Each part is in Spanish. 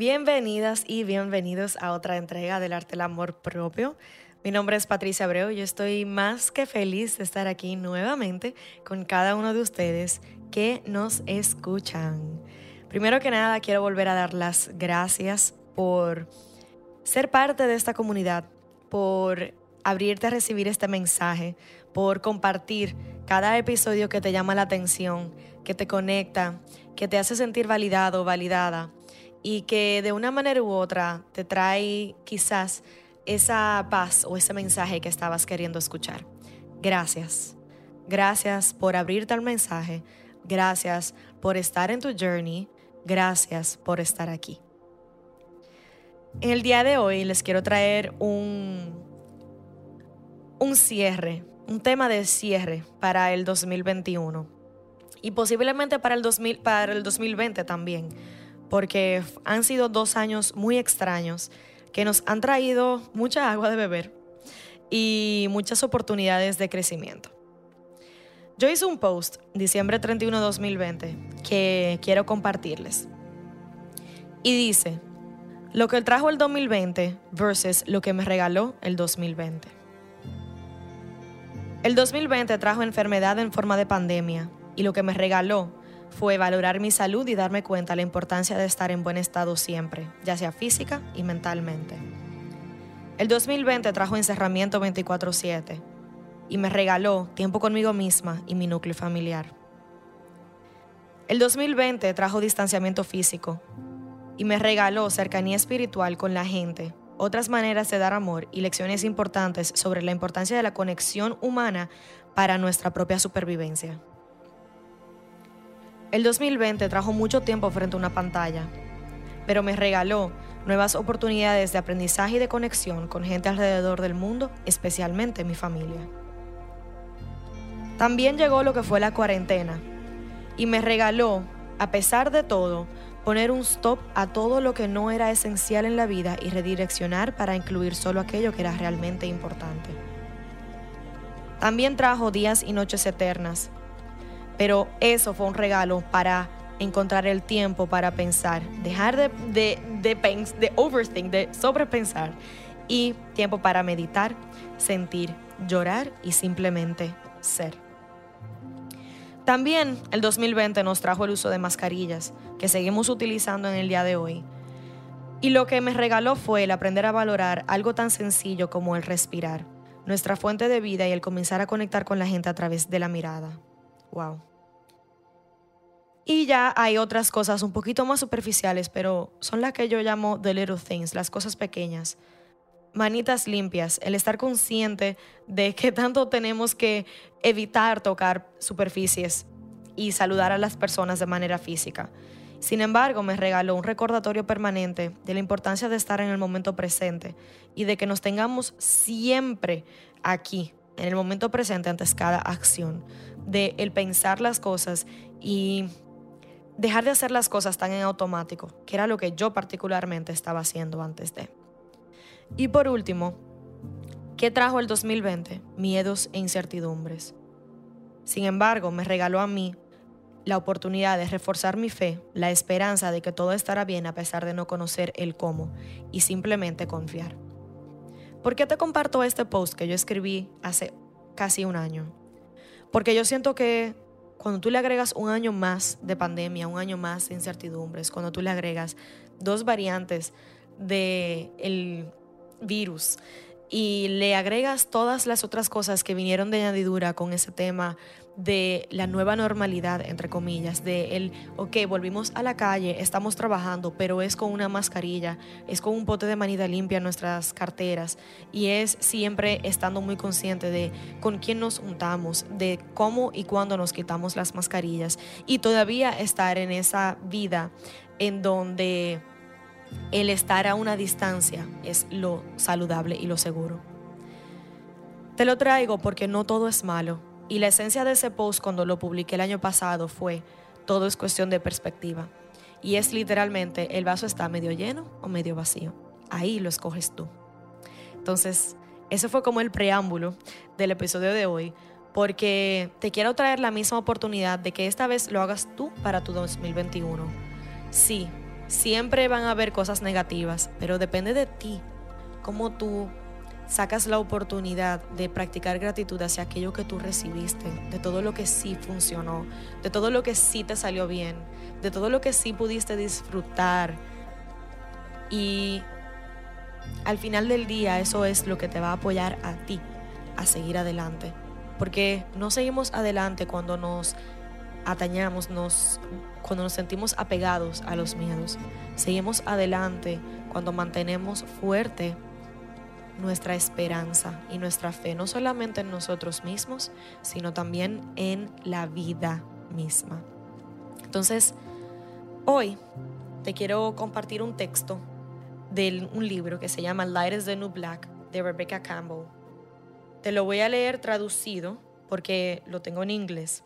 Bienvenidas y bienvenidos a otra entrega del arte del amor propio. Mi nombre es Patricia Abreu y yo estoy más que feliz de estar aquí nuevamente con cada uno de ustedes que nos escuchan. Primero que nada, quiero volver a dar las gracias por ser parte de esta comunidad, por abrirte a recibir este mensaje, por compartir cada episodio que te llama la atención, que te conecta, que te hace sentir validado, validada y que de una manera u otra te trae quizás esa paz o ese mensaje que estabas queriendo escuchar. Gracias. Gracias por abrirte al mensaje. Gracias por estar en tu journey. Gracias por estar aquí. En el día de hoy les quiero traer un, un cierre, un tema de cierre para el 2021 y posiblemente para el, 2000, para el 2020 también, porque han sido dos años muy extraños que nos han traído mucha agua de beber y muchas oportunidades de crecimiento. Yo hice un post diciembre 31 de 2020 que quiero compartirles. Y dice, lo que trajo el 2020 versus lo que me regaló el 2020. El 2020 trajo enfermedad en forma de pandemia y lo que me regaló fue valorar mi salud y darme cuenta de la importancia de estar en buen estado siempre, ya sea física y mentalmente. El 2020 trajo encerramiento 24/7 y me regaló tiempo conmigo misma y mi núcleo familiar. El 2020 trajo distanciamiento físico y me regaló cercanía espiritual con la gente, otras maneras de dar amor y lecciones importantes sobre la importancia de la conexión humana para nuestra propia supervivencia. El 2020 trajo mucho tiempo frente a una pantalla, pero me regaló nuevas oportunidades de aprendizaje y de conexión con gente alrededor del mundo, especialmente mi familia. También llegó lo que fue la cuarentena y me regaló, a pesar de todo, poner un stop a todo lo que no era esencial en la vida y redireccionar para incluir solo aquello que era realmente importante. También trajo días y noches eternas, pero eso fue un regalo para encontrar el tiempo para pensar, dejar de, de, overthink, de sobrepensar y tiempo para meditar, sentir, llorar y simplemente ser. También el 2020 nos trajo el uso de mascarillas, que seguimos utilizando en el día de hoy. Y lo que me regaló fue el aprender a valorar algo tan sencillo como el respirar, nuestra fuente de vida y el comenzar a conectar con la gente a través de la mirada. Wow. Y ya hay otras cosas un poquito más superficiales, pero son las que yo llamo the little things, las cosas pequeñas manitas limpias, el estar consciente de que tanto tenemos que evitar tocar superficies y saludar a las personas de manera física. Sin embargo, me regaló un recordatorio permanente de la importancia de estar en el momento presente y de que nos tengamos siempre aquí, en el momento presente antes cada acción, de el pensar las cosas y dejar de hacer las cosas tan en automático, que era lo que yo particularmente estaba haciendo antes de. Y por último, ¿qué trajo el 2020? Miedos e incertidumbres. Sin embargo, me regaló a mí la oportunidad de reforzar mi fe, la esperanza de que todo estará bien a pesar de no conocer el cómo y simplemente confiar. ¿Por qué te comparto este post que yo escribí hace casi un año? Porque yo siento que cuando tú le agregas un año más de pandemia, un año más de incertidumbres, cuando tú le agregas dos variantes del el virus y le agregas todas las otras cosas que vinieron de añadidura con ese tema de la nueva normalidad, entre comillas, de el, ok, volvimos a la calle, estamos trabajando, pero es con una mascarilla, es con un pote de manida limpia en nuestras carteras y es siempre estando muy consciente de con quién nos juntamos, de cómo y cuándo nos quitamos las mascarillas y todavía estar en esa vida en donde el estar a una distancia es lo saludable y lo seguro. Te lo traigo porque no todo es malo. Y la esencia de ese post cuando lo publiqué el año pasado fue, todo es cuestión de perspectiva. Y es literalmente, el vaso está medio lleno o medio vacío. Ahí lo escoges tú. Entonces, ese fue como el preámbulo del episodio de hoy, porque te quiero traer la misma oportunidad de que esta vez lo hagas tú para tu 2021. Sí, siempre van a haber cosas negativas, pero depende de ti, cómo tú sacas la oportunidad de practicar gratitud hacia aquello que tú recibiste, de todo lo que sí funcionó, de todo lo que sí te salió bien, de todo lo que sí pudiste disfrutar. Y al final del día eso es lo que te va a apoyar a ti a seguir adelante. Porque no seguimos adelante cuando nos atañamos, nos, cuando nos sentimos apegados a los miedos. Seguimos adelante cuando mantenemos fuerte nuestra esperanza y nuestra fe, no solamente en nosotros mismos, sino también en la vida misma. Entonces, hoy te quiero compartir un texto de un libro que se llama Light is the New Black de Rebecca Campbell. Te lo voy a leer traducido porque lo tengo en inglés,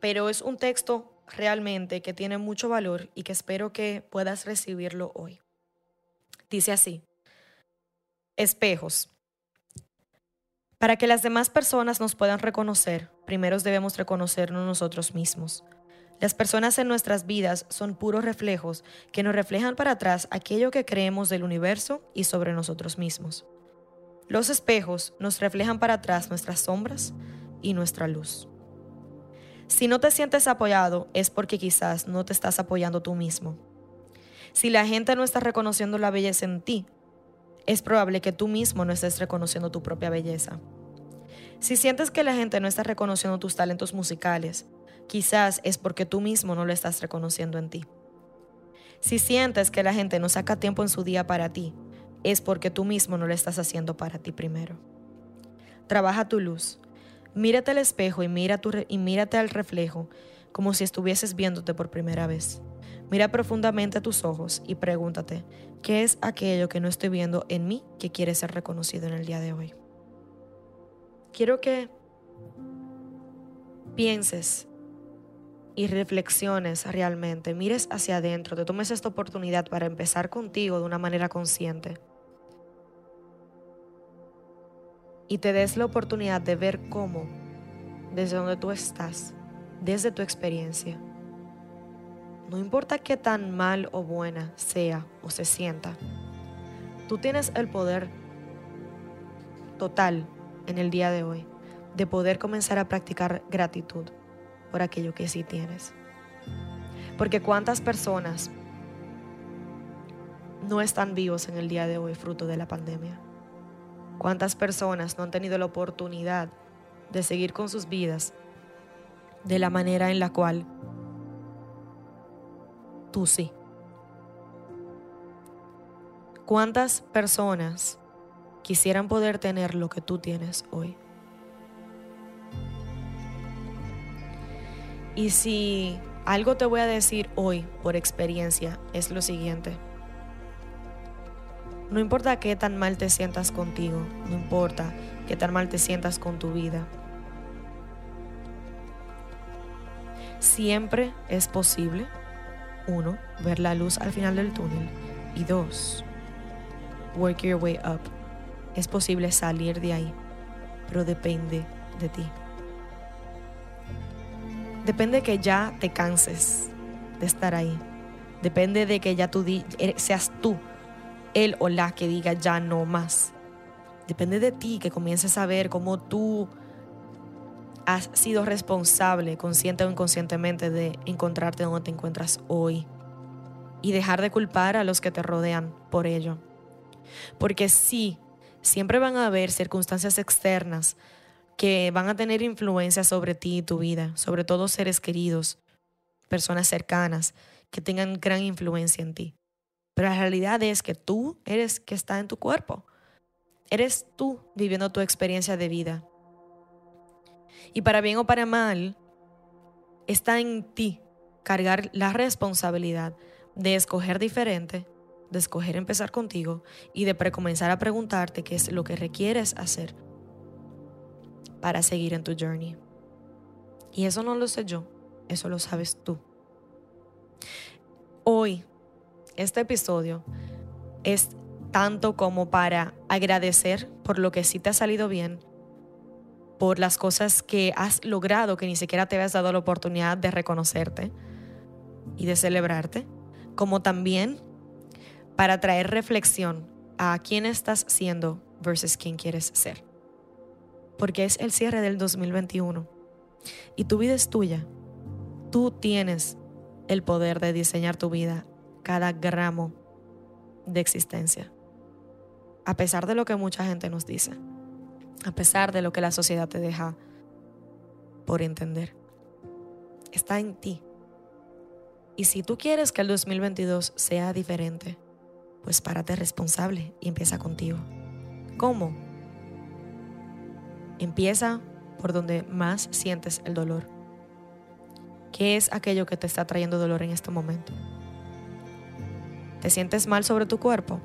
pero es un texto realmente que tiene mucho valor y que espero que puedas recibirlo hoy. Dice así, espejos. Para que las demás personas nos puedan reconocer, primero debemos reconocernos nosotros mismos. Las personas en nuestras vidas son puros reflejos que nos reflejan para atrás aquello que creemos del universo y sobre nosotros mismos. Los espejos nos reflejan para atrás nuestras sombras y nuestra luz. Si no te sientes apoyado es porque quizás no te estás apoyando tú mismo. Si la gente no está reconociendo la belleza en ti, es probable que tú mismo no estés reconociendo tu propia belleza. Si sientes que la gente no está reconociendo tus talentos musicales, quizás es porque tú mismo no lo estás reconociendo en ti. Si sientes que la gente no saca tiempo en su día para ti, es porque tú mismo no lo estás haciendo para ti primero. Trabaja tu luz. Mírate al espejo y, mira y mírate al reflejo como si estuvieses viéndote por primera vez. Mira profundamente tus ojos y pregúntate, ¿qué es aquello que no estoy viendo en mí que quiere ser reconocido en el día de hoy? Quiero que pienses y reflexiones realmente, mires hacia adentro, te tomes esta oportunidad para empezar contigo de una manera consciente. Y te des la oportunidad de ver cómo, desde donde tú estás, desde tu experiencia, no importa qué tan mal o buena sea o se sienta, tú tienes el poder total en el día de hoy de poder comenzar a practicar gratitud por aquello que sí tienes. Porque cuántas personas no están vivos en el día de hoy fruto de la pandemia. Cuántas personas no han tenido la oportunidad de seguir con sus vidas de la manera en la cual tú sí. ¿Cuántas personas quisieran poder tener lo que tú tienes hoy? Y si algo te voy a decir hoy por experiencia es lo siguiente. No importa qué tan mal te sientas contigo, no importa qué tan mal te sientas con tu vida. Siempre es posible uno, ver la luz al final del túnel. Y dos, work your way up. Es posible salir de ahí, pero depende de ti. Depende que ya te canses de estar ahí. Depende de que ya tú er, seas tú, él o la que diga ya no más. Depende de ti que comiences a ver cómo tú has sido responsable, consciente o inconscientemente, de encontrarte donde te encuentras hoy y dejar de culpar a los que te rodean por ello. Porque sí, siempre van a haber circunstancias externas que van a tener influencia sobre ti y tu vida, sobre todo seres queridos, personas cercanas que tengan gran influencia en ti. Pero la realidad es que tú eres que está en tu cuerpo. Eres tú viviendo tu experiencia de vida. Y para bien o para mal, está en ti cargar la responsabilidad de escoger diferente, de escoger empezar contigo y de comenzar a preguntarte qué es lo que requieres hacer para seguir en tu journey. Y eso no lo sé yo, eso lo sabes tú. Hoy, este episodio es tanto como para agradecer por lo que sí te ha salido bien, por las cosas que has logrado que ni siquiera te habías dado la oportunidad de reconocerte y de celebrarte, como también para traer reflexión a quién estás siendo versus quién quieres ser. Porque es el cierre del 2021 y tu vida es tuya. Tú tienes el poder de diseñar tu vida, cada gramo de existencia. A pesar de lo que mucha gente nos dice, a pesar de lo que la sociedad te deja por entender, está en ti. Y si tú quieres que el 2022 sea diferente, pues párate responsable y empieza contigo. ¿Cómo? Empieza por donde más sientes el dolor. ¿Qué es aquello que te está trayendo dolor en este momento? ¿Te sientes mal sobre tu cuerpo?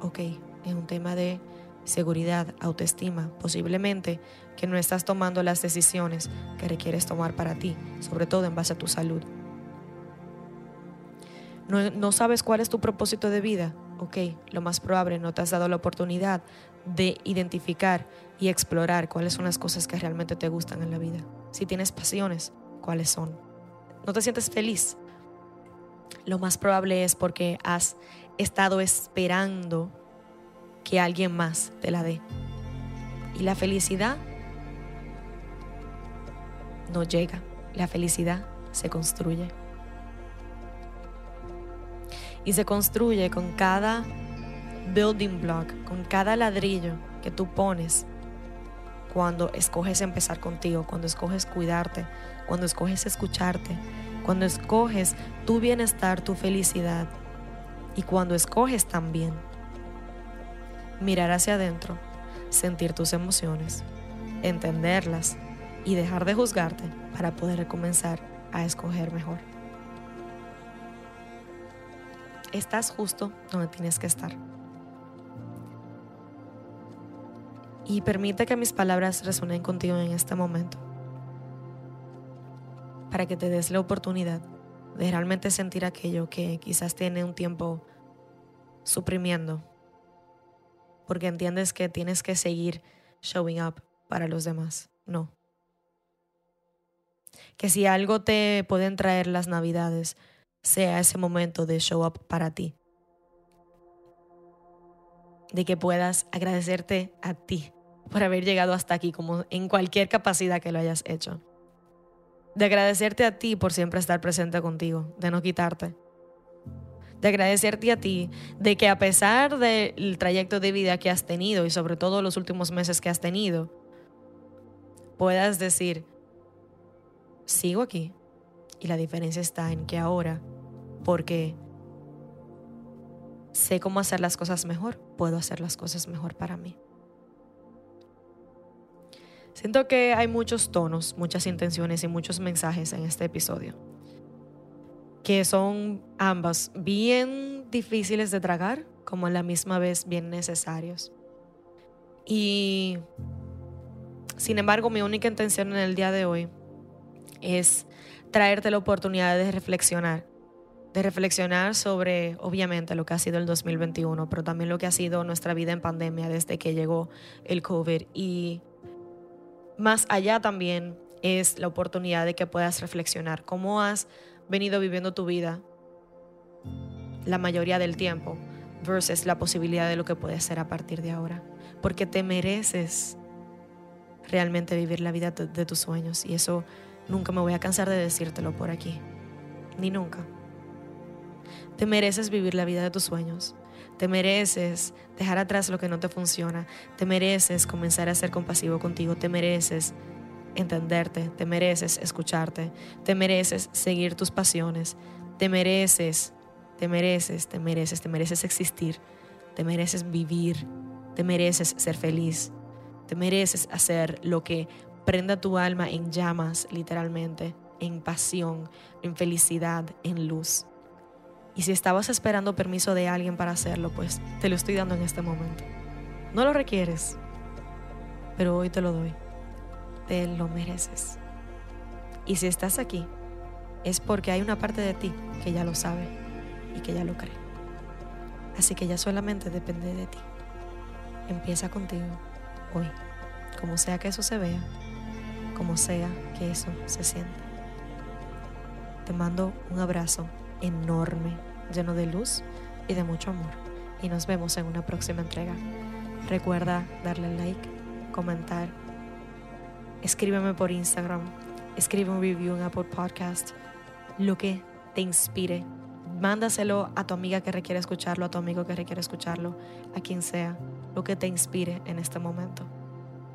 Ok, es un tema de seguridad, autoestima, posiblemente que no estás tomando las decisiones que requieres tomar para ti, sobre todo en base a tu salud. No, no, sabes cuál es tu propósito de vida. Ok, lo más probable no te has dado la oportunidad de identificar y explorar cuáles son las cosas que realmente te gustan en la vida. Si tienes pasiones, cuáles son. No te sientes feliz. Lo más probable es porque has estado esperando que alguien más te la dé. Y la felicidad no llega. La felicidad se construye. Y se construye con cada building block, con cada ladrillo que tú pones cuando escoges empezar contigo, cuando escoges cuidarte, cuando escoges escucharte, cuando escoges tu bienestar, tu felicidad y cuando escoges también mirar hacia adentro, sentir tus emociones, entenderlas y dejar de juzgarte para poder comenzar a escoger mejor. Estás justo donde tienes que estar. y permite que mis palabras resuenen contigo en este momento. Para que te des la oportunidad de realmente sentir aquello que quizás tiene un tiempo suprimiendo. Porque entiendes que tienes que seguir showing up para los demás. No. Que si algo te pueden traer las navidades, sea ese momento de show up para ti. De que puedas agradecerte a ti por haber llegado hasta aquí, como en cualquier capacidad que lo hayas hecho. De agradecerte a ti por siempre estar presente contigo, de no quitarte. De agradecerte a ti de que a pesar del trayecto de vida que has tenido y sobre todo los últimos meses que has tenido, puedas decir, sigo aquí. Y la diferencia está en que ahora, porque sé cómo hacer las cosas mejor, puedo hacer las cosas mejor para mí. Siento que hay muchos tonos, muchas intenciones y muchos mensajes en este episodio, que son ambas bien difíciles de tragar, como a la misma vez bien necesarios. Y sin embargo, mi única intención en el día de hoy es traerte la oportunidad de reflexionar, de reflexionar sobre, obviamente, lo que ha sido el 2021, pero también lo que ha sido nuestra vida en pandemia desde que llegó el COVID y más allá también es la oportunidad de que puedas reflexionar cómo has venido viviendo tu vida la mayoría del tiempo versus la posibilidad de lo que puede ser a partir de ahora. Porque te mereces realmente vivir la vida de tus sueños y eso nunca me voy a cansar de decírtelo por aquí, ni nunca. Te mereces vivir la vida de tus sueños. Te mereces dejar atrás lo que no te funciona. Te mereces comenzar a ser compasivo contigo. Te mereces entenderte. Te mereces escucharte. Te mereces seguir tus pasiones. Te mereces, te mereces, te mereces, te mereces existir. Te mereces vivir. Te mereces ser feliz. Te mereces hacer lo que prenda tu alma en llamas, literalmente, en pasión, en felicidad, en luz. Y si estabas esperando permiso de alguien para hacerlo, pues te lo estoy dando en este momento. No lo requieres, pero hoy te lo doy. Te lo mereces. Y si estás aquí, es porque hay una parte de ti que ya lo sabe y que ya lo cree. Así que ya solamente depende de ti. Empieza contigo hoy, como sea que eso se vea, como sea que eso se sienta. Te mando un abrazo enorme, lleno de luz y de mucho amor. Y nos vemos en una próxima entrega. Recuerda darle like, comentar, escríbeme por Instagram, escribe un review en Apple Podcast, lo que te inspire. Mándaselo a tu amiga que requiere escucharlo, a tu amigo que requiere escucharlo, a quien sea, lo que te inspire en este momento.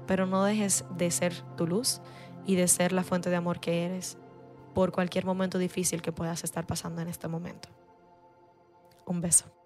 Pero no dejes de ser tu luz y de ser la fuente de amor que eres por cualquier momento difícil que puedas estar pasando en este momento. Un beso.